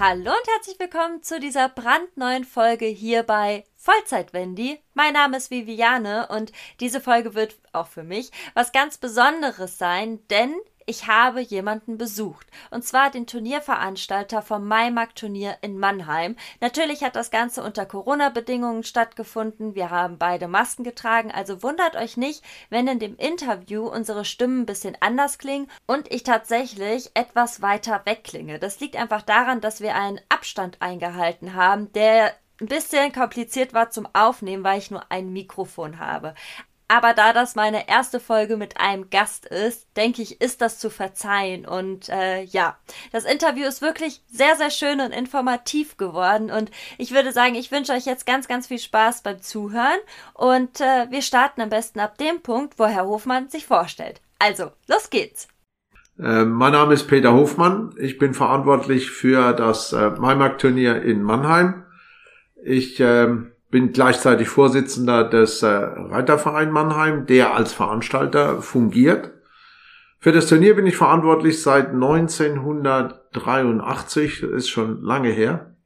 Hallo und herzlich willkommen zu dieser brandneuen Folge hier bei Vollzeit Wendy. Mein Name ist Viviane und diese Folge wird auch für mich was ganz Besonderes sein, denn ich habe jemanden besucht. Und zwar den Turnierveranstalter vom Maimarkt-Turnier in Mannheim. Natürlich hat das Ganze unter Corona-Bedingungen stattgefunden. Wir haben beide Masken getragen, also wundert euch nicht, wenn in dem Interview unsere Stimmen ein bisschen anders klingen und ich tatsächlich etwas weiter wegklinge. Das liegt einfach daran, dass wir einen Abstand eingehalten haben, der ein bisschen kompliziert war zum Aufnehmen, weil ich nur ein Mikrofon habe. Aber da das meine erste Folge mit einem Gast ist, denke ich, ist das zu verzeihen. Und äh, ja, das Interview ist wirklich sehr, sehr schön und informativ geworden. Und ich würde sagen, ich wünsche euch jetzt ganz, ganz viel Spaß beim Zuhören. Und äh, wir starten am besten ab dem Punkt, wo Herr Hofmann sich vorstellt. Also, los geht's. Äh, mein Name ist Peter Hofmann. Ich bin verantwortlich für das äh, Maimarkt-Turnier in Mannheim. Ich äh, bin gleichzeitig Vorsitzender des äh, Reiterverein Mannheim, der als Veranstalter fungiert. Für das Turnier bin ich verantwortlich seit 1983, ist schon lange her.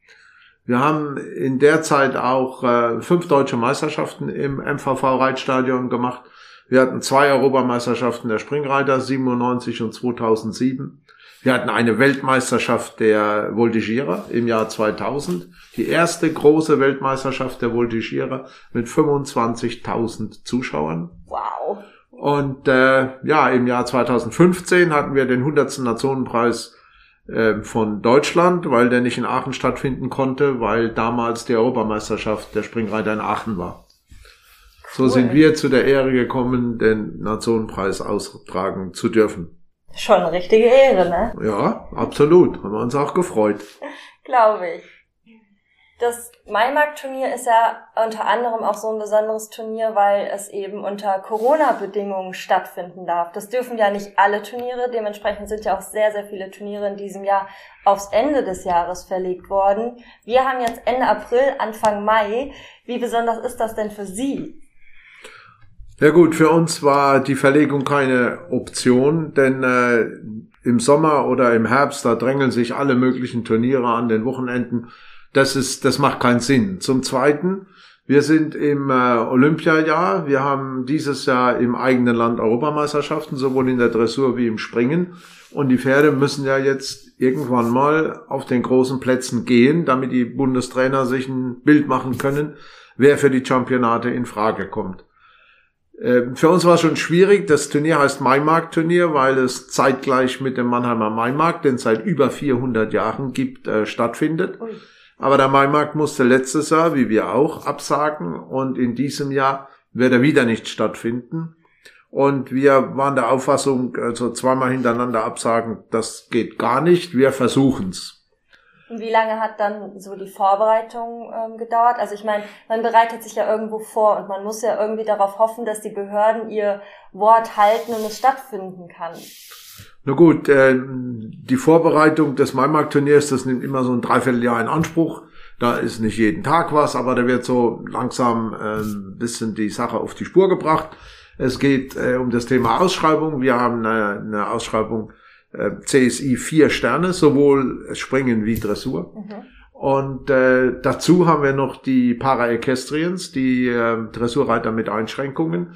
Wir haben in der Zeit auch äh, fünf deutsche Meisterschaften im MVV-Reitstadion gemacht. Wir hatten zwei Europameisterschaften der Springreiter 97 und 2007. Wir hatten eine Weltmeisterschaft der Voltigierer im Jahr 2000. Die erste große Weltmeisterschaft der Voltigierer mit 25.000 Zuschauern. Wow. Und äh, ja, im Jahr 2015 hatten wir den 100. Nationenpreis äh, von Deutschland, weil der nicht in Aachen stattfinden konnte, weil damals die Europameisterschaft der Springreiter in Aachen war. So sind wir zu der Ehre gekommen, den Nationenpreis austragen zu dürfen. Schon eine richtige Ehre, ne? Ja, absolut. Haben wir uns auch gefreut. Glaube ich. Das Maimarkt-Turnier ist ja unter anderem auch so ein besonderes Turnier, weil es eben unter Corona-Bedingungen stattfinden darf. Das dürfen ja nicht alle Turniere. Dementsprechend sind ja auch sehr, sehr viele Turniere in diesem Jahr aufs Ende des Jahres verlegt worden. Wir haben jetzt Ende April, Anfang Mai. Wie besonders ist das denn für Sie? Ja gut, für uns war die Verlegung keine Option, denn äh, im Sommer oder im Herbst, da drängeln sich alle möglichen Turniere an den Wochenenden. Das ist, das macht keinen Sinn. Zum Zweiten, wir sind im äh, Olympiajahr. Wir haben dieses Jahr im eigenen Land Europameisterschaften, sowohl in der Dressur wie im Springen. Und die Pferde müssen ja jetzt irgendwann mal auf den großen Plätzen gehen, damit die Bundestrainer sich ein Bild machen können, wer für die Championate in Frage kommt. Ähm, für uns war es schon schwierig. Das Turnier heißt Maimarkt-Turnier, weil es zeitgleich mit dem Mannheimer Maimarkt, den es seit über 400 Jahren gibt, äh, stattfindet. Aber der Maimarkt musste letztes Jahr, wie wir auch, absagen und in diesem Jahr wird er wieder nicht stattfinden. Und wir waren der Auffassung, also zweimal hintereinander absagen, das geht gar nicht. Wir versuchen's. Und wie lange hat dann so die Vorbereitung ähm, gedauert? Also ich meine, man bereitet sich ja irgendwo vor und man muss ja irgendwie darauf hoffen, dass die Behörden ihr Wort halten und es stattfinden kann. Na gut, äh, die Vorbereitung des Maimarkt-Turniers, das nimmt immer so ein Dreivierteljahr in Anspruch. Da ist nicht jeden Tag was, aber da wird so langsam äh, ein bisschen die Sache auf die Spur gebracht. Es geht äh, um das Thema Ausschreibung. Wir haben eine, eine Ausschreibung CSI vier Sterne, sowohl Springen wie Dressur. Mhm. Und äh, dazu haben wir noch die Para-Equestrians, die äh, Dressurreiter mit Einschränkungen,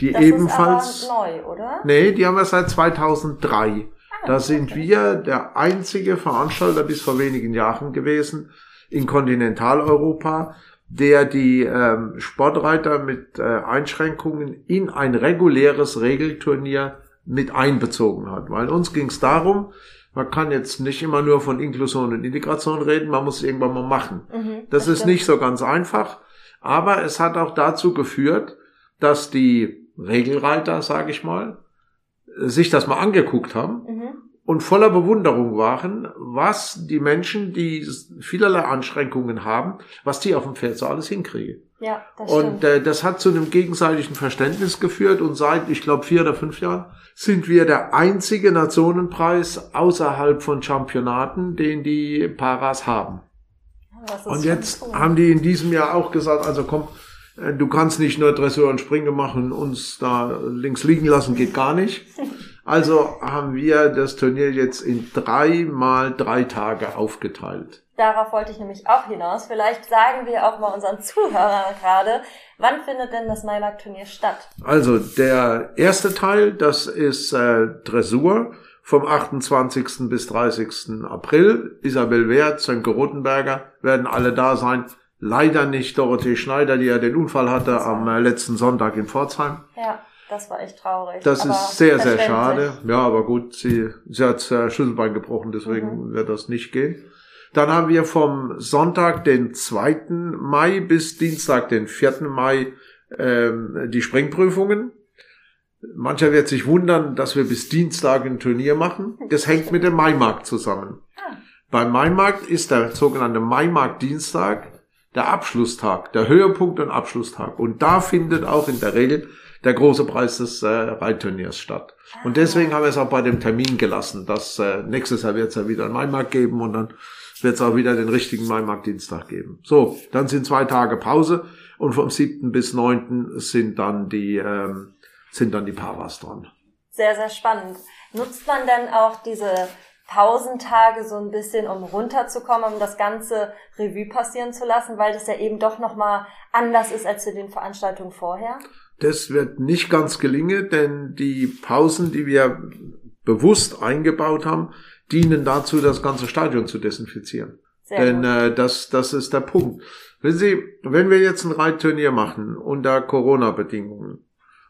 die das ebenfalls. Ist aber neu, oder? Nee, die haben wir seit 2003. Ah, da sind okay. wir der einzige Veranstalter bis vor wenigen Jahren gewesen in Kontinentaleuropa, der die ähm, Sportreiter mit äh, Einschränkungen in ein reguläres Regelturnier mit einbezogen hat. Weil uns ging es darum, man kann jetzt nicht immer nur von Inklusion und Integration reden, man muss es irgendwann mal machen. Mhm, das, das ist nicht so ganz einfach, aber es hat auch dazu geführt, dass die Regelreiter, sage ich mal, sich das mal angeguckt haben mhm. und voller Bewunderung waren, was die Menschen, die vielerlei Anschränkungen haben, was die auf dem Pferd so alles hinkriegen. Ja, das und äh, das hat zu einem gegenseitigen Verständnis geführt und seit, ich glaube, vier oder fünf Jahren sind wir der einzige Nationenpreis außerhalb von Championaten, den die Paras haben. Und jetzt cool. haben die in diesem Jahr auch gesagt, also komm, äh, du kannst nicht nur Dressur und Springen machen und uns da links liegen lassen, geht gar nicht. Also haben wir das Turnier jetzt in drei mal drei Tage aufgeteilt. Darauf wollte ich nämlich auch hinaus. Vielleicht sagen wir auch mal unseren Zuhörern gerade, wann findet denn das Maimarkt-Turnier statt? Also der erste Teil, das ist äh, Dressur vom 28. bis 30. April. Isabel Wert, Sönke Rotenberger werden alle da sein. Leider nicht Dorothee Schneider, die ja den Unfall hatte am äh, letzten Sonntag in Pforzheim. Ja, das war echt traurig. Das aber ist sehr, sehr schade. Ja, aber gut, sie, sie hat äh, Schlüsselbein gebrochen, deswegen mhm. wird das nicht gehen. Dann haben wir vom Sonntag, den 2. Mai bis Dienstag, den 4. Mai, ähm, die Springprüfungen. Mancher wird sich wundern, dass wir bis Dienstag ein Turnier machen. Das hängt mit dem Maimarkt zusammen. Ah. Beim Maimarkt ist der sogenannte Maimarkt Dienstag der Abschlusstag, der Höhepunkt und Abschlusstag. Und da findet auch in der Regel der große Preis des äh, Reitturniers statt. Und deswegen haben wir es auch bei dem Termin gelassen, dass äh, nächstes Jahr wird es ja wieder einen Maimarkt geben und dann wird es auch wieder den richtigen Maimarkt-Dienstag geben. So, dann sind zwei Tage Pause und vom 7. bis 9. sind dann die, ähm, sind dann die Paras dran. Sehr, sehr spannend. Nutzt man denn auch diese Pausentage so ein bisschen, um runterzukommen, um das ganze Revue passieren zu lassen, weil das ja eben doch nochmal anders ist als zu den Veranstaltungen vorher? Das wird nicht ganz gelingen, denn die Pausen, die wir bewusst eingebaut haben, dienen dazu, das ganze Stadion zu desinfizieren. Sehr Denn äh, das, das ist der Punkt. Wenn Sie, wenn wir jetzt ein Reitturnier machen unter Corona-Bedingungen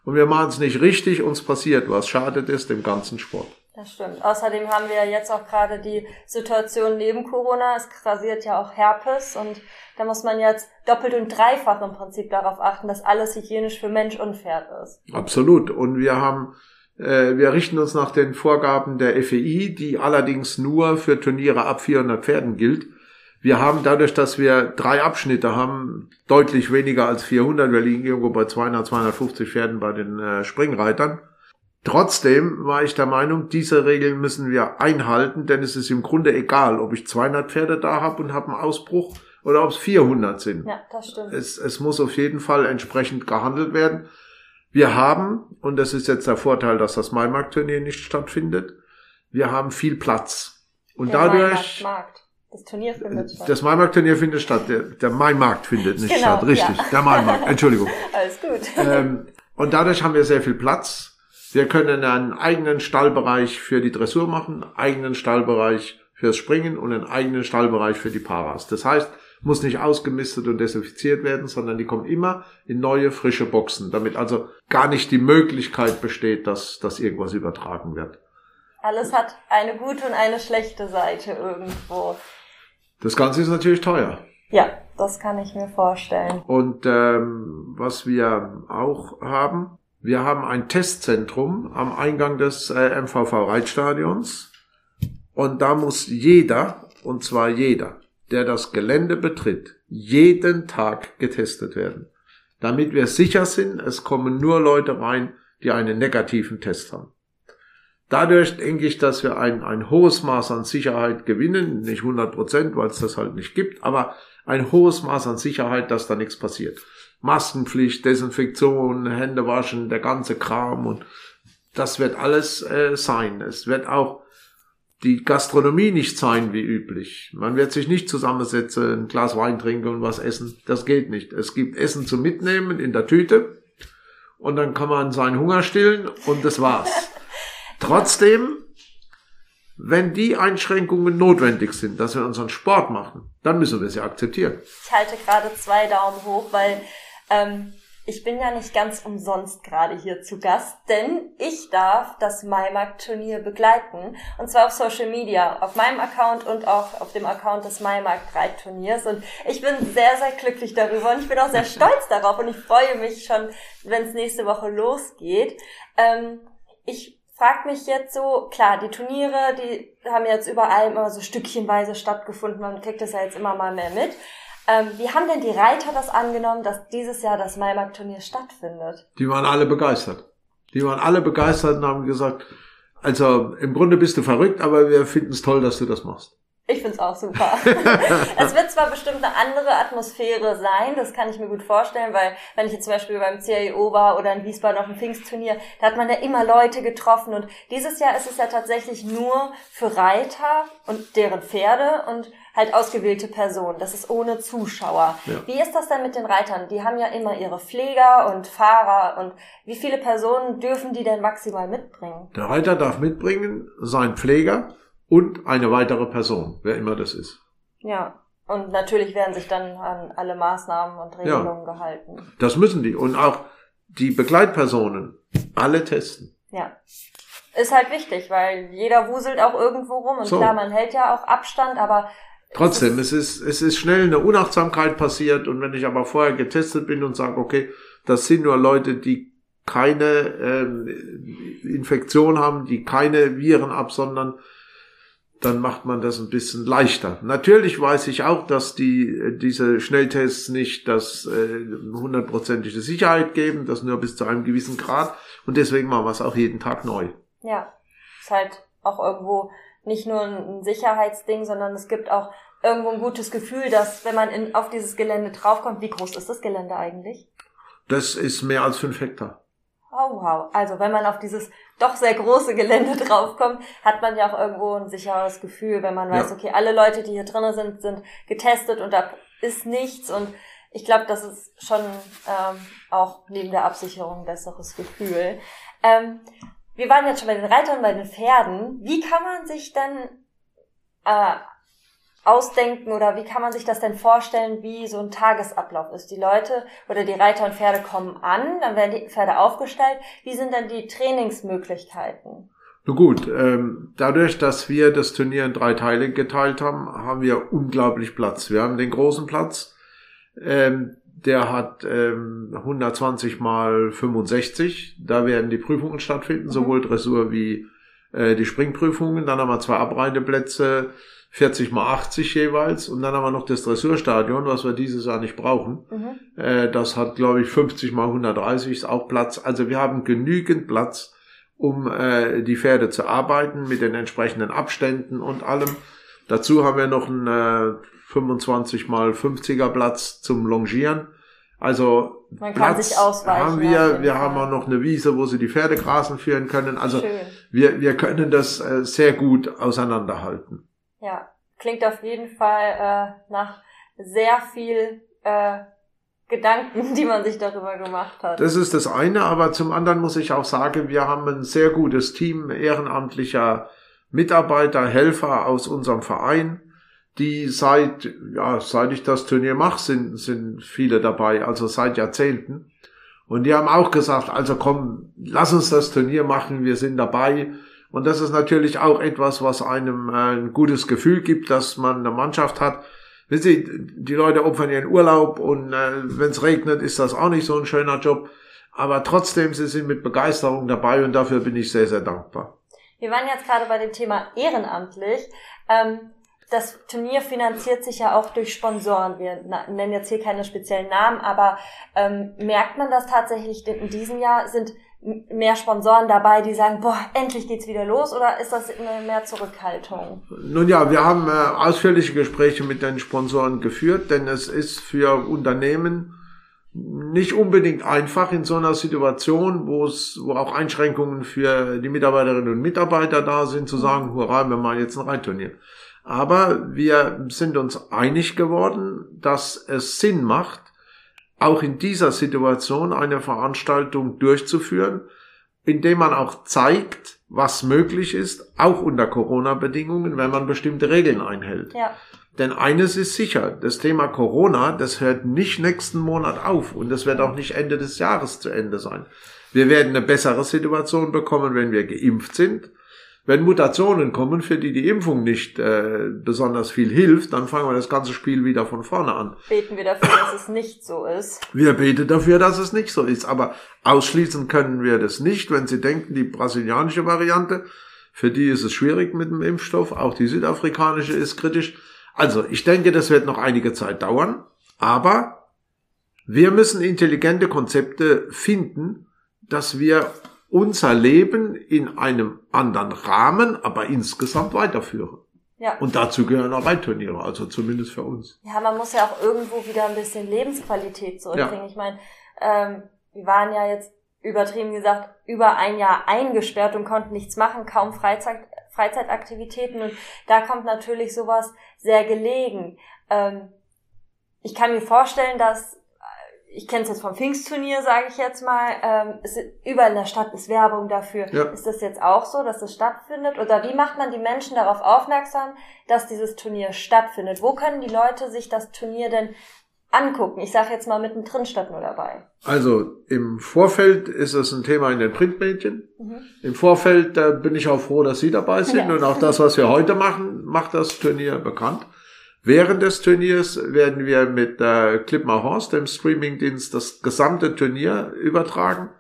und wir machen es nicht richtig, uns passiert was, schadet es dem ganzen Sport. Das stimmt. Außerdem haben wir jetzt auch gerade die Situation neben Corona. Es rasiert ja auch Herpes und da muss man jetzt doppelt und dreifach im Prinzip darauf achten, dass alles hygienisch für Mensch und Pferd ist. Absolut. Und wir haben wir richten uns nach den Vorgaben der FEI, die allerdings nur für Turniere ab 400 Pferden gilt. Wir haben dadurch, dass wir drei Abschnitte haben, deutlich weniger als 400. Wir liegen irgendwo bei 200, 250 Pferden bei den äh, Springreitern. Trotzdem war ich der Meinung, diese Regeln müssen wir einhalten, denn es ist im Grunde egal, ob ich 200 Pferde da habe und habe einen Ausbruch oder ob es 400 sind. Ja, das stimmt. Es, es muss auf jeden Fall entsprechend gehandelt werden. Wir haben, und das ist jetzt der Vorteil, dass das Maimarkt-Turnier nicht stattfindet, wir haben viel Platz. Und der dadurch. Maimarkt. Das Turnier findet statt. Das Maimarkt-Turnier findet statt. Der, der Maimarkt findet nicht genau, statt. Richtig. Ja. Der Maimarkt. Entschuldigung. Alles gut. Ähm, und dadurch haben wir sehr viel Platz. Wir können einen eigenen Stallbereich für die Dressur machen, einen eigenen Stallbereich fürs Springen und einen eigenen Stallbereich für die Paras. Das heißt, muss nicht ausgemistet und desinfiziert werden, sondern die kommen immer in neue, frische Boxen, damit also gar nicht die Möglichkeit besteht, dass, dass irgendwas übertragen wird. Alles hat eine gute und eine schlechte Seite irgendwo. Das Ganze ist natürlich teuer. Ja, das kann ich mir vorstellen. Und ähm, was wir auch haben, wir haben ein Testzentrum am Eingang des äh, MVV Reitstadions. Und da muss jeder, und zwar jeder, der das Gelände betritt, jeden Tag getestet werden, damit wir sicher sind, es kommen nur Leute rein, die einen negativen Test haben. Dadurch denke ich, dass wir ein, ein hohes Maß an Sicherheit gewinnen, nicht 100 Prozent, weil es das halt nicht gibt, aber ein hohes Maß an Sicherheit, dass da nichts passiert. Maskenpflicht, Desinfektion, Hände waschen, der ganze Kram und das wird alles äh, sein. Es wird auch die Gastronomie nicht sein wie üblich. Man wird sich nicht zusammensetzen, ein Glas Wein trinken und was essen. Das geht nicht. Es gibt Essen zum Mitnehmen in der Tüte und dann kann man seinen Hunger stillen und das war's. Trotzdem, wenn die Einschränkungen notwendig sind, dass wir unseren Sport machen, dann müssen wir sie akzeptieren. Ich halte gerade zwei Daumen hoch, weil ähm, ich bin ja nicht ganz umsonst gerade hier zu Gast, denn ich darf das Maimarkt-Turnier begleiten. Und zwar auf Social Media, auf meinem Account und auch auf dem Account des Maimarkt-Reitturniers. Und ich bin sehr, sehr glücklich darüber und ich bin auch sehr stolz darauf und ich freue mich schon, wenn es nächste Woche losgeht. Ähm, ich frage mich jetzt so, klar, die Turniere, die haben jetzt überall immer so stückchenweise stattgefunden. Man kriegt das ja jetzt immer mal mehr mit. Ähm, wie haben denn die Reiter das angenommen, dass dieses Jahr das Maimarkt-Turnier stattfindet? Die waren alle begeistert. Die waren alle begeistert und haben gesagt, also im Grunde bist du verrückt, aber wir finden es toll, dass du das machst. Ich find's auch super. es wird zwar bestimmt eine andere Atmosphäre sein, das kann ich mir gut vorstellen, weil wenn ich jetzt zum Beispiel beim CIO war oder in Wiesbaden auf dem Pfingstturnier, da hat man ja immer Leute getroffen und dieses Jahr ist es ja tatsächlich nur für Reiter und deren Pferde und halt ausgewählte Personen. Das ist ohne Zuschauer. Ja. Wie ist das denn mit den Reitern? Die haben ja immer ihre Pfleger und Fahrer und wie viele Personen dürfen die denn maximal mitbringen? Der Reiter darf mitbringen sein Pfleger, und eine weitere Person, wer immer das ist. Ja. Und natürlich werden sich dann an alle Maßnahmen und Regelungen ja, gehalten. Das müssen die. Und auch die Begleitpersonen alle testen. Ja. Ist halt wichtig, weil jeder wuselt auch irgendwo rum und so. klar, man hält ja auch Abstand, aber Trotzdem, es ist, es ist schnell eine Unachtsamkeit passiert und wenn ich aber vorher getestet bin und sage, okay, das sind nur Leute, die keine ähm, Infektion haben, die keine Viren absondern, dann macht man das ein bisschen leichter. Natürlich weiß ich auch, dass die diese Schnelltests nicht das äh, hundertprozentige Sicherheit geben, das nur bis zu einem gewissen Grad und deswegen machen wir es auch jeden Tag neu. Ja, ist halt auch irgendwo nicht nur ein Sicherheitsding, sondern es gibt auch irgendwo ein gutes Gefühl, dass wenn man in, auf dieses Gelände draufkommt, wie groß ist das Gelände eigentlich? Das ist mehr als fünf Hektar. Oh wow. Also wenn man auf dieses doch sehr große Gelände draufkommt, hat man ja auch irgendwo ein sicheres Gefühl, wenn man weiß, ja. okay, alle Leute, die hier drinnen sind, sind getestet und da ist nichts und ich glaube, das ist schon ähm, auch neben der Absicherung ein besseres Gefühl. Ähm, wir waren jetzt schon bei den Reitern, bei den Pferden. Wie kann man sich denn äh, ausdenken oder wie kann man sich das denn vorstellen, wie so ein Tagesablauf ist? Die Leute oder die Reiter und Pferde kommen an, dann werden die Pferde aufgestellt. Wie sind dann die Trainingsmöglichkeiten? Nun gut, ähm, dadurch, dass wir das Turnier in drei Teile geteilt haben, haben wir unglaublich Platz. Wir haben den großen Platz, ähm, der hat ähm, 120 mal 65. Da werden die Prüfungen stattfinden, mhm. sowohl Dressur wie äh, die Springprüfungen. Dann haben wir zwei Abreiteplätze 40 mal 80 jeweils und dann haben wir noch das Dressurstadion, was wir dieses Jahr nicht brauchen. Mhm. Äh, das hat, glaube ich, 50 mal 130 ist auch Platz. Also wir haben genügend Platz, um äh, die Pferde zu arbeiten mit den entsprechenden Abständen und allem. Dazu haben wir noch einen äh, 25 mal 50er Platz zum Longieren. Also Man kann Platz sich ausweichen, haben wir, wir Fall. haben auch noch eine Wiese, wo sie die Pferde grasen führen können. Also wir, wir können das äh, sehr gut auseinanderhalten. Ja, klingt auf jeden Fall äh, nach sehr viel äh, Gedanken, die man sich darüber gemacht hat. Das ist das eine, aber zum anderen muss ich auch sagen, wir haben ein sehr gutes Team ehrenamtlicher Mitarbeiter, Helfer aus unserem Verein, die seit, ja, seit ich das Turnier mache, sind, sind viele dabei, also seit Jahrzehnten. Und die haben auch gesagt, also komm, lass uns das Turnier machen, wir sind dabei. Und das ist natürlich auch etwas, was einem äh, ein gutes Gefühl gibt, dass man eine Mannschaft hat. Wissen Sie, die Leute opfern ihren Urlaub und äh, wenn es regnet, ist das auch nicht so ein schöner Job. Aber trotzdem, sie sind mit Begeisterung dabei und dafür bin ich sehr, sehr dankbar. Wir waren jetzt gerade bei dem Thema ehrenamtlich. Ähm, das Turnier finanziert sich ja auch durch Sponsoren. Wir nennen jetzt hier keine speziellen Namen, aber ähm, merkt man das tatsächlich in diesem Jahr? Sind mehr Sponsoren dabei, die sagen, boah, endlich geht's wieder los oder ist das mehr Zurückhaltung? Nun ja, wir haben äh, ausführliche Gespräche mit den Sponsoren geführt, denn es ist für Unternehmen nicht unbedingt einfach in so einer Situation, wo es, wo auch Einschränkungen für die Mitarbeiterinnen und Mitarbeiter da sind, zu sagen, hurra, wir machen jetzt ein Reinturnier. Aber wir sind uns einig geworden, dass es Sinn macht, auch in dieser Situation eine Veranstaltung durchzuführen, indem man auch zeigt, was möglich ist, auch unter Corona-Bedingungen, wenn man bestimmte Regeln einhält. Ja. Denn eines ist sicher, das Thema Corona, das hört nicht nächsten Monat auf und das wird auch nicht Ende des Jahres zu Ende sein. Wir werden eine bessere Situation bekommen, wenn wir geimpft sind. Wenn Mutationen kommen, für die die Impfung nicht äh, besonders viel hilft, dann fangen wir das ganze Spiel wieder von vorne an. Beten wir dafür, dass es nicht so ist. Wir beten dafür, dass es nicht so ist. Aber ausschließen können wir das nicht, wenn Sie denken, die brasilianische Variante, für die ist es schwierig mit dem Impfstoff, auch die südafrikanische ist kritisch. Also, ich denke, das wird noch einige Zeit dauern, aber wir müssen intelligente Konzepte finden, dass wir unser Leben in einem anderen Rahmen, aber insgesamt weiterführen. Ja. Und dazu gehören auch Waldturniere, also zumindest für uns. Ja, man muss ja auch irgendwo wieder ein bisschen Lebensqualität zurückbringen. Ich meine, ähm, wir waren ja jetzt übertrieben gesagt über ein Jahr eingesperrt und konnten nichts machen, kaum Freizeit, Freizeitaktivitäten und da kommt natürlich sowas sehr gelegen. Ähm, ich kann mir vorstellen, dass ich kenne es jetzt vom Pfingstturnier, sage ich jetzt mal, ähm, ist, überall in der Stadt ist Werbung dafür. Ja. Ist das jetzt auch so, dass das stattfindet? Oder wie macht man die Menschen darauf aufmerksam, dass dieses Turnier stattfindet? Wo können die Leute sich das Turnier denn angucken? Ich sage jetzt mal mittendrin statt nur dabei. Also im Vorfeld ist es ein Thema in den Printmedien. Mhm. Im Vorfeld äh, bin ich auch froh, dass Sie dabei sind Ja. und auch das, was wir heute machen, macht das Turnier bekannt. Während des Turniers werden wir mit äh, Clipmar Horse, dem Streamingdienst, das gesamte Turnier übertragen.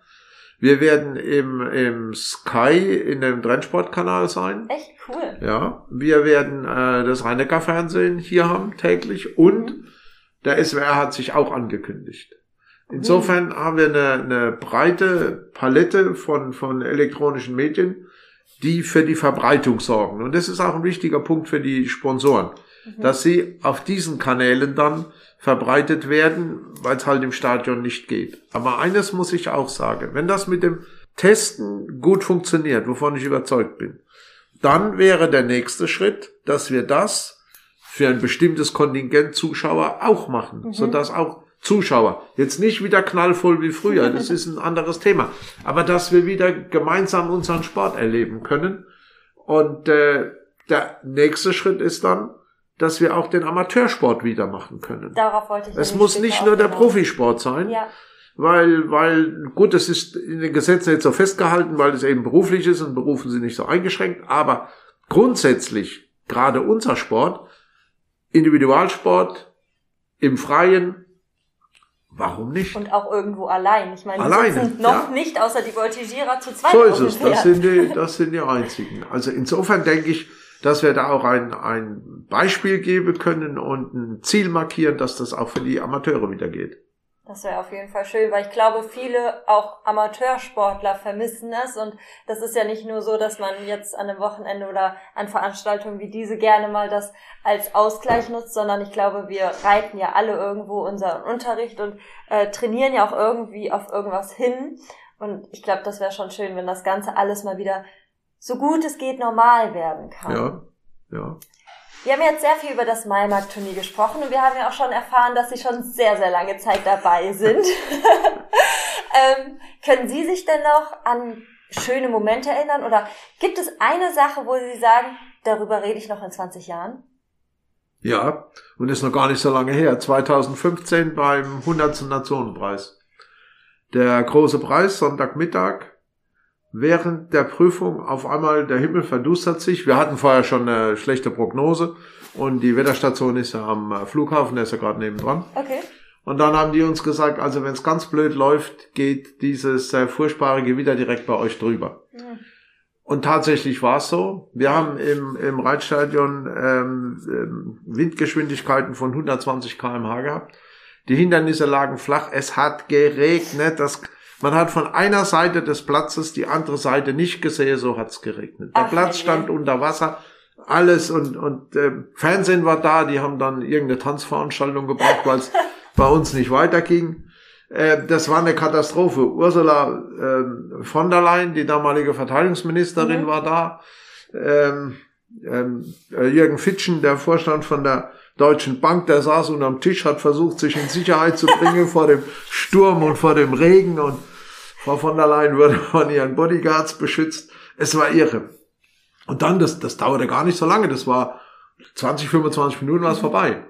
Wir werden im, im Sky in dem Trendsportkanal sein. Echt cool. Ja, wir werden äh, das Rhein-Neckar-Fernsehen hier haben täglich und der SWR hat sich auch angekündigt. Insofern haben wir eine, eine breite Palette von, von elektronischen Medien, die für die Verbreitung sorgen. Und das ist auch ein wichtiger Punkt für die Sponsoren, dass sie auf diesen Kanälen dann verbreitet werden, weil es halt im Stadion nicht geht. Aber eines muss ich auch sagen, wenn das mit dem Testen gut funktioniert, wovon ich überzeugt bin, dann wäre der nächste Schritt, dass wir das für ein bestimmtes Kontingent Zuschauer auch machen, sodass auch Zuschauer jetzt nicht wieder knallvoll wie früher, das ist ein anderes Thema, aber dass wir wieder gemeinsam unseren Sport erleben können. Und äh, der nächste Schritt ist dann, dass wir auch den Amateursport wieder machen können. Darauf wollte ich Es muss nicht nur der. Profisport sein, Ja, weil, weil, gut, es ist in den Gesetzen jetzt so festgehalten, weil es eben beruflich ist und Berufen sind nicht so eingeschränkt, aber grundsätzlich, gerade unser Sport, Individualsport, im Freien, warum nicht? und auch irgendwo allein. Ich meine, Alleine, sitzen noch ja. nicht außer die Voltigierer zu zweit So ist es, das sind die, das sind die einzigen. Also insofern denke ich, dass wir da auch ein, ein Beispiel geben können und ein Ziel markieren, dass das auch für die Amateure wieder geht. Das wäre auf jeden Fall schön, weil ich glaube, viele auch Amateursportler vermissen es und das ist ja nicht nur so, dass man jetzt an einem Wochenende oder an Veranstaltungen wie diese gerne mal das als Ausgleich nutzt, sondern ich glaube, wir reiten ja alle irgendwo unseren Unterricht und äh, trainieren ja auch irgendwie auf irgendwas hin und ich glaube, das wäre schon schön, wenn das Ganze alles mal wieder so gut es geht normal werden kann. Ja, ja. Wir haben jetzt sehr viel über das Maimarkt-Turnier gesprochen und wir haben ja auch schon erfahren, dass Sie schon sehr, sehr lange Zeit dabei sind. ähm, können Sie sich denn noch an schöne Momente erinnern oder gibt es eine Sache, wo Sie sagen, darüber rede ich noch in 20 Jahren? Ja, und ist noch gar nicht so lange her. 2015 beim 100. Nationenpreis. Der große Preis, Sonntagmittag. Während der Prüfung auf einmal der Himmel verdustert sich. Wir hatten vorher schon eine schlechte Prognose und die Wetterstation ist ja am äh, Flughafen, der ist ja gerade nebendran. Okay. Und dann haben die uns gesagt, also wenn es ganz blöd läuft, geht dieses äh, furchtbare Gewitter direkt bei euch drüber. Hm. Und tatsächlich war es so. Wir haben im, im Reitstadion ähm, ähm, Windgeschwindigkeiten von 120 km/h gehabt. Die Hindernisse lagen flach. Es hat geregnet. Das, man hat von einer Seite des Platzes die andere Seite nicht gesehen. So hat's geregnet. Der Ach, Platz stand unter Wasser. Alles und, und ähm, Fernsehen war da. Die haben dann irgendeine Tanzveranstaltung gebracht, weil es bei uns nicht weiterging. Äh, das war eine Katastrophe. Ursula ähm, von der Leyen, die damalige Verteidigungsministerin, Mhm. war da. Ähm, ähm, äh, Jürgen Fitschen, der Vorstand von der Deutschen Bank, der saß unterm Tisch, hat versucht, sich in Sicherheit zu bringen vor dem Sturm und vor dem Regen. Und Frau von der Leyen wurde von ihren Bodyguards beschützt. Es war irre. Und dann, das, das dauerte gar nicht so lange, das war 20, 25 Minuten war es vorbei.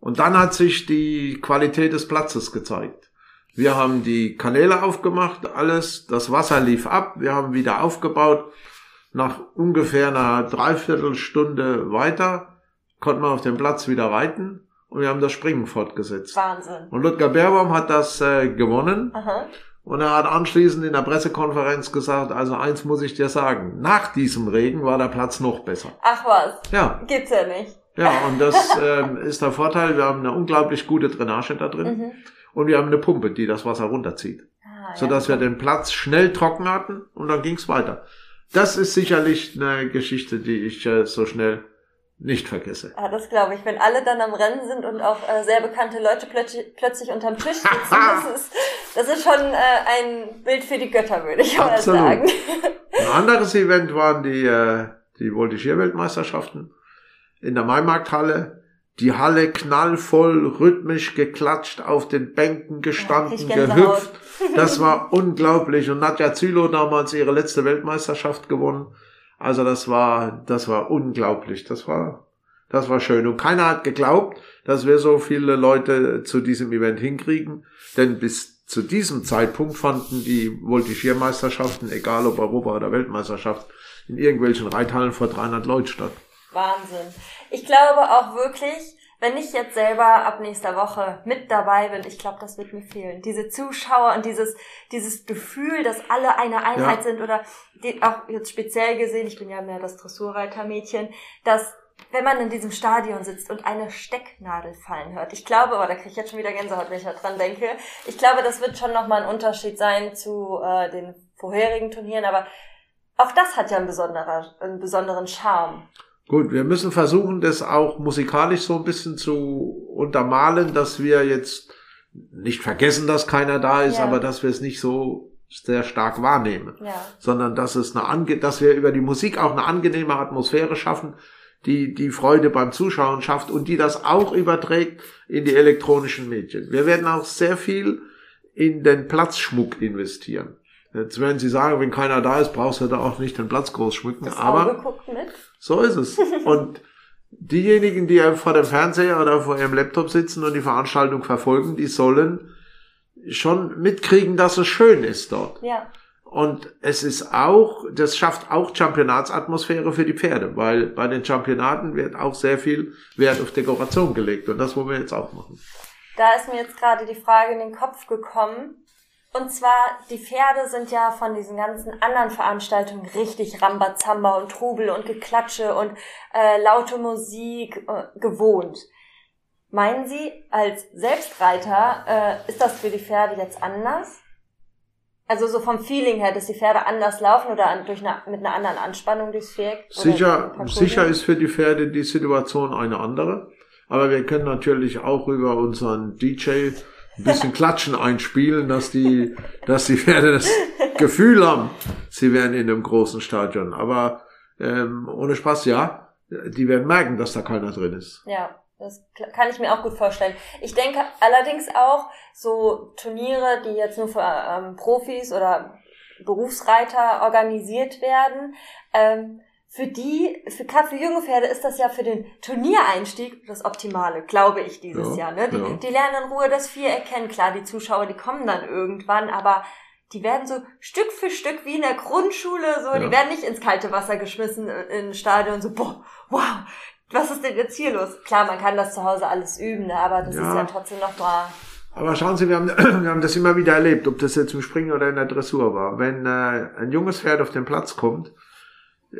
Und dann hat sich die Qualität des Platzes gezeigt. Wir haben die Kanäle aufgemacht, alles, das Wasser lief ab, wir haben wieder aufgebaut. Nach ungefähr einer Dreiviertelstunde weiter konnte man auf dem Platz wieder reiten und wir haben das Springen fortgesetzt. Wahnsinn. Und Ludger Beerbaum hat das äh, gewonnen Aha. und er hat anschließend in der Pressekonferenz gesagt, also eins muss ich dir sagen, nach diesem Regen war der Platz noch besser. Ach was, Ja, gibt's ja nicht. ja, und das ähm, ist der Vorteil. Wir haben eine unglaublich gute Drainage da drin Mhm. und wir haben eine Pumpe, die das Wasser runterzieht, Ah, sodass wir den Platz schnell trocken hatten und dann ging's weiter. Das ist sicherlich eine Geschichte, die ich äh, so schnell nicht vergesse. Ah, das glaube ich. Wenn alle dann am Rennen sind und auch äh, sehr bekannte Leute plötzlich, plötzlich unterm Tisch sitzen, das ist, das ist schon äh, ein Bild für die Götter, würde ich mal sagen. Ein anderes Event waren die, äh, die Voltigierweltmeisterschaften in der Maimarkthalle. Die Halle knallvoll, rhythmisch geklatscht, auf den Bänken gestanden, ja, gehüpft. Das war unglaublich. Und Nadja Zülow damals ihre letzte Weltmeisterschaft gewonnen. Also das war, das war unglaublich. Das war, das war schön. Und keiner hat geglaubt, dass wir so viele Leute zu diesem Event hinkriegen. Denn bis zu diesem Zeitpunkt fanden die Voltigiermeisterschaften, egal ob Europa oder Weltmeisterschaft, in irgendwelchen Reithallen vor 300 Leuten statt. Wahnsinn. Ich glaube auch wirklich, wenn ich jetzt selber ab nächster Woche mit dabei bin, ich glaube, das wird mir fehlen. Diese Zuschauer und dieses, dieses Gefühl, dass alle eine Einheit ja. sind oder die, auch jetzt speziell gesehen, ich bin ja mehr das Dressurreitermädchen, dass wenn man in diesem Stadion sitzt und eine Stecknadel fallen hört. Ich glaube, aber oh, da kriege ich jetzt schon wieder Gänsehaut, wenn ich dran denke. Ich glaube, das wird schon nochmal ein Unterschied sein zu äh, den vorherigen Turnieren, aber auch das hat ja einen, einen besonderen Charme. Gut, wir müssen versuchen, das auch musikalisch so ein bisschen zu untermalen, dass wir jetzt nicht vergessen, dass keiner da ist, ja. aber dass wir es nicht so sehr stark wahrnehmen, ja. sondern dass es eine ange dass wir über die Musik auch eine angenehme Atmosphäre schaffen, die die Freude beim Zuschauen schafft und die das auch überträgt in die elektronischen Medien. Wir werden auch sehr viel in den Platzschmuck investieren. Jetzt werden Sie sagen, wenn keiner da ist, brauchst du da auch nicht den Platz groß schmücken. Das aber so ist es. Und diejenigen, die vor dem Fernseher oder vor ihrem Laptop sitzen und die Veranstaltung verfolgen, die sollen schon mitkriegen, dass es schön ist dort. Ja. Und es ist auch, das schafft auch Championatsatmosphäre für die Pferde, weil bei den Championaten wird auch sehr viel Wert auf Dekoration gelegt und das wollen wir jetzt auch machen. Da ist mir jetzt gerade die Frage in den Kopf gekommen, und zwar, die Pferde sind ja von diesen ganzen anderen Veranstaltungen richtig Rambazamba und Trubel und Geklatsche und äh, laute Musik äh, gewohnt. Meinen Sie, als Selbstreiter, äh, ist das für die Pferde jetzt anders? Also so vom Feeling her, dass die Pferde anders laufen oder an, durch eine, mit einer anderen Anspannung durchs Pferd? Sicher, sicher ist für die Pferde die Situation eine andere. Aber wir können natürlich auch über unseren DJ ein bisschen Klatschen einspielen, dass die, dass die Pferde das Gefühl haben, sie wären in einem großen Stadion. Aber ähm, ohne Spaß, ja, die werden merken, dass da keiner drin ist. Ja, das kann ich mir auch gut vorstellen. Ich denke allerdings auch, so Turniere, die jetzt nur für ähm, Profis oder Berufsreiter organisiert werden, ähm, für die, für gerade für junge Pferde ist das ja für den Turniereinstieg das Optimale, glaube ich, dieses ja, Jahr. Ne? Die, ja. die lernen in Ruhe das Viereck kennen. Klar, die Zuschauer, die kommen dann irgendwann, aber die werden so Stück für Stück wie in der Grundschule, so, ja. die werden nicht ins kalte Wasser geschmissen in ein Stadion, so, boah, wow, was ist denn jetzt hier los? Klar, man kann das zu Hause alles üben, ne? aber das ist ja trotzdem noch mal aber schauen Sie, wir haben, wir haben das immer wieder erlebt, ob das jetzt im Springen oder in der Dressur war. Wenn äh, ein junges Pferd auf den Platz kommt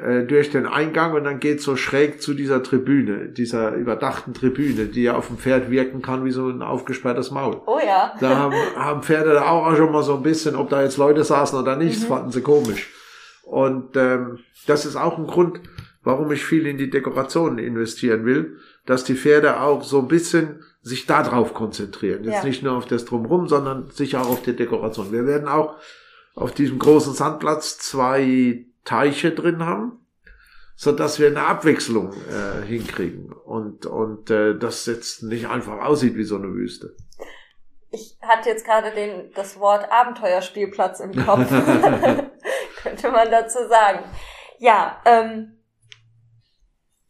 äh, durch den Eingang und dann geht so schräg zu dieser Tribüne, dieser überdachten Tribüne, die ja auf dem Pferd wirken kann wie so ein aufgesperrtes Maul. Oh ja. Da haben, haben Pferde da auch schon mal so ein bisschen, ob da jetzt Leute saßen oder nicht, mhm. fanden sie komisch. Und ähm, das ist auch ein Grund, warum ich viel in die Dekoration investieren will, dass die Pferde auch so ein bisschen sich darauf konzentrieren. Jetzt ja. nicht nur auf das Drumrum, sondern sich auch auf die Dekoration. Wir werden auch auf diesem großen Sandplatz zwei Teiche drin haben, so dass wir eine Abwechslung äh, hinkriegen und und äh, das jetzt nicht einfach aussieht wie so eine Wüste. Ich hatte jetzt gerade den das Wort Abenteuerspielplatz im Kopf, könnte man dazu sagen. Ja, ähm,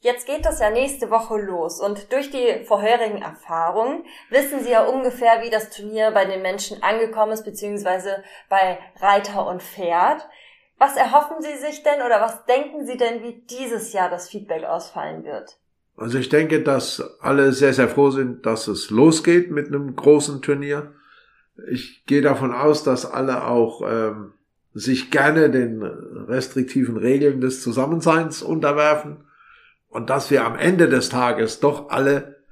Jetzt geht das ja nächste Woche los und durch die vorherigen Erfahrungen wissen Sie ja ungefähr, wie das Turnier bei den Menschen angekommen ist, beziehungsweise bei Reiter und Pferd. Was erhoffen Sie sich denn oder was denken Sie denn, wie dieses Jahr das Feedback ausfallen wird? Also ich denke, dass alle sehr, sehr froh sind, dass es losgeht mit einem großen Turnier. Ich gehe davon aus, dass alle auch ähm, sich gerne den restriktiven Regeln des Zusammenseins unterwerfen und dass wir am Ende des Tages doch alle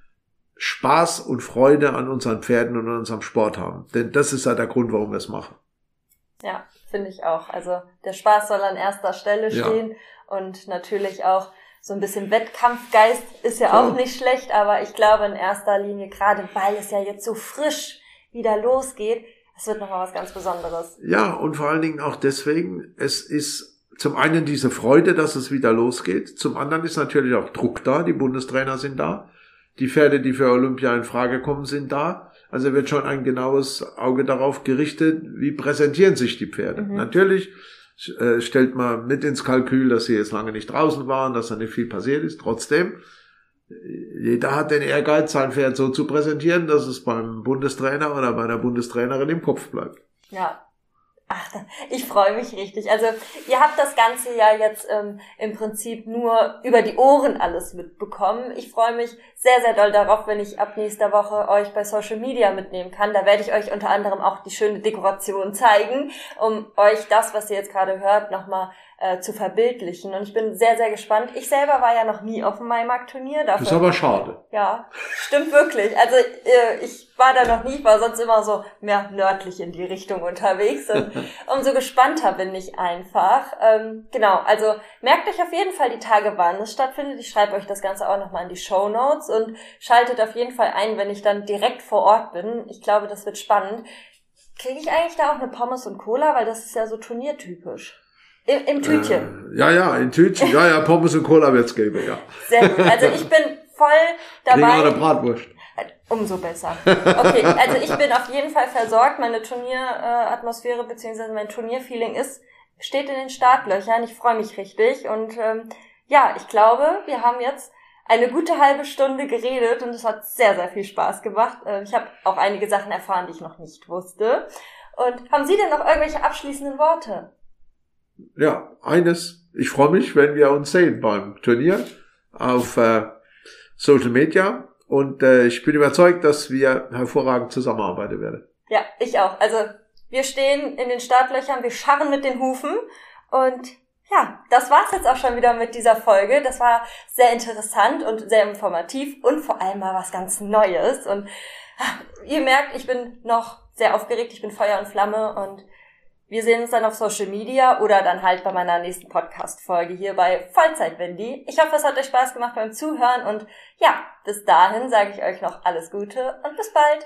Spaß und Freude an unseren Pferden und an unserem Sport haben. Denn das ist ja der Grund, warum wir es machen. Ja, finde ich auch. Also der Spaß soll an erster Stelle stehen ja. und natürlich auch so ein bisschen Wettkampfgeist ist ja auch nicht schlecht, aber ich glaube in erster Linie, gerade weil es ja jetzt so frisch wieder losgeht, es wird nochmal was ganz Besonderes. Ja, und vor allen Dingen auch deswegen, es ist zum einen diese Freude, dass es wieder losgeht. Zum anderen ist natürlich auch Druck da. Die Bundestrainer sind da. Die Pferde, die für Olympia in Frage kommen, sind da. Also wird schon ein genaues Auge darauf gerichtet, wie präsentieren sich die Pferde. Mhm. Natürlich äh, stellt man mit ins Kalkül, dass sie jetzt lange nicht draußen waren, dass da nicht viel passiert ist. Trotzdem, jeder hat den Ehrgeiz, sein Pferd so zu präsentieren, dass es beim Bundestrainer oder bei der Bundestrainerin im Kopf bleibt. Ja, Ach, ich freue mich richtig. Also ihr habt das ganze ja jetzt ähm, im Prinzip nur über die Ohren alles mitbekommen. Ich freue mich sehr, sehr doll darauf, wenn ich ab nächster Woche euch bei Social Media mitnehmen kann. Da werde ich euch unter anderem auch die schöne Dekoration zeigen, um euch das, was ihr jetzt gerade hört, nochmal äh, zu verbildlichen. Und ich bin sehr, sehr gespannt. Ich selber war ja noch nie auf dem Maimarkt-Turnier. Das ist aber schade. Ja, stimmt wirklich. Also äh, ich war da noch nie, ich war sonst immer so mehr nördlich in die Richtung unterwegs. Und umso gespannter bin ich einfach. Ähm, genau, also merkt euch auf jeden Fall die Tage, wann es stattfindet. Ich schreibe euch das Ganze auch nochmal in die Show Notes und schaltet auf jeden Fall ein, wenn ich dann direkt vor Ort bin. Ich glaube, das wird spannend. Kriege ich eigentlich da auch eine Pommes und Cola, weil das ist ja so turniertypisch. Im, im Tütchen. Äh, ja, ja, im Tütchen. Ja, ja, Pommes und Cola wird's geben, ja. Sehr gut. Also ich bin voll dabei. Eine Bratwurst. Umso besser. Okay, also ich bin auf jeden Fall versorgt. Meine Turnieratmosphäre beziehungsweise mein Turnierfeeling ist, steht in den Startlöchern. Ich freue mich richtig. Und ähm, ja, ich glaube, wir haben jetzt eine gute halbe Stunde geredet und es hat sehr, sehr viel Spaß gemacht. Äh, ich habe auch einige Sachen erfahren, die ich noch nicht wusste. Und haben Sie denn noch irgendwelche abschließenden Worte? Ja, eines, ich freue mich, wenn wir uns sehen beim Turnier auf äh, Social Media und äh, ich bin überzeugt, dass wir hervorragend zusammenarbeiten werden. Ja, ich auch. Also wir stehen in den Startlöchern, wir scharren mit den Hufen und ja, das war's jetzt auch schon wieder mit dieser Folge. Das war sehr interessant und sehr informativ und vor allem mal was ganz Neues. Und ah, ihr merkt, ich bin noch sehr aufgeregt, ich bin Feuer und Flamme und wir sehen uns dann auf Social Media oder dann halt bei meiner nächsten Podcast-Folge hier bei Vollzeit Wendy. Ich hoffe, es hat euch Spaß gemacht beim Zuhören und ja, bis dahin sage ich euch noch alles Gute und bis bald.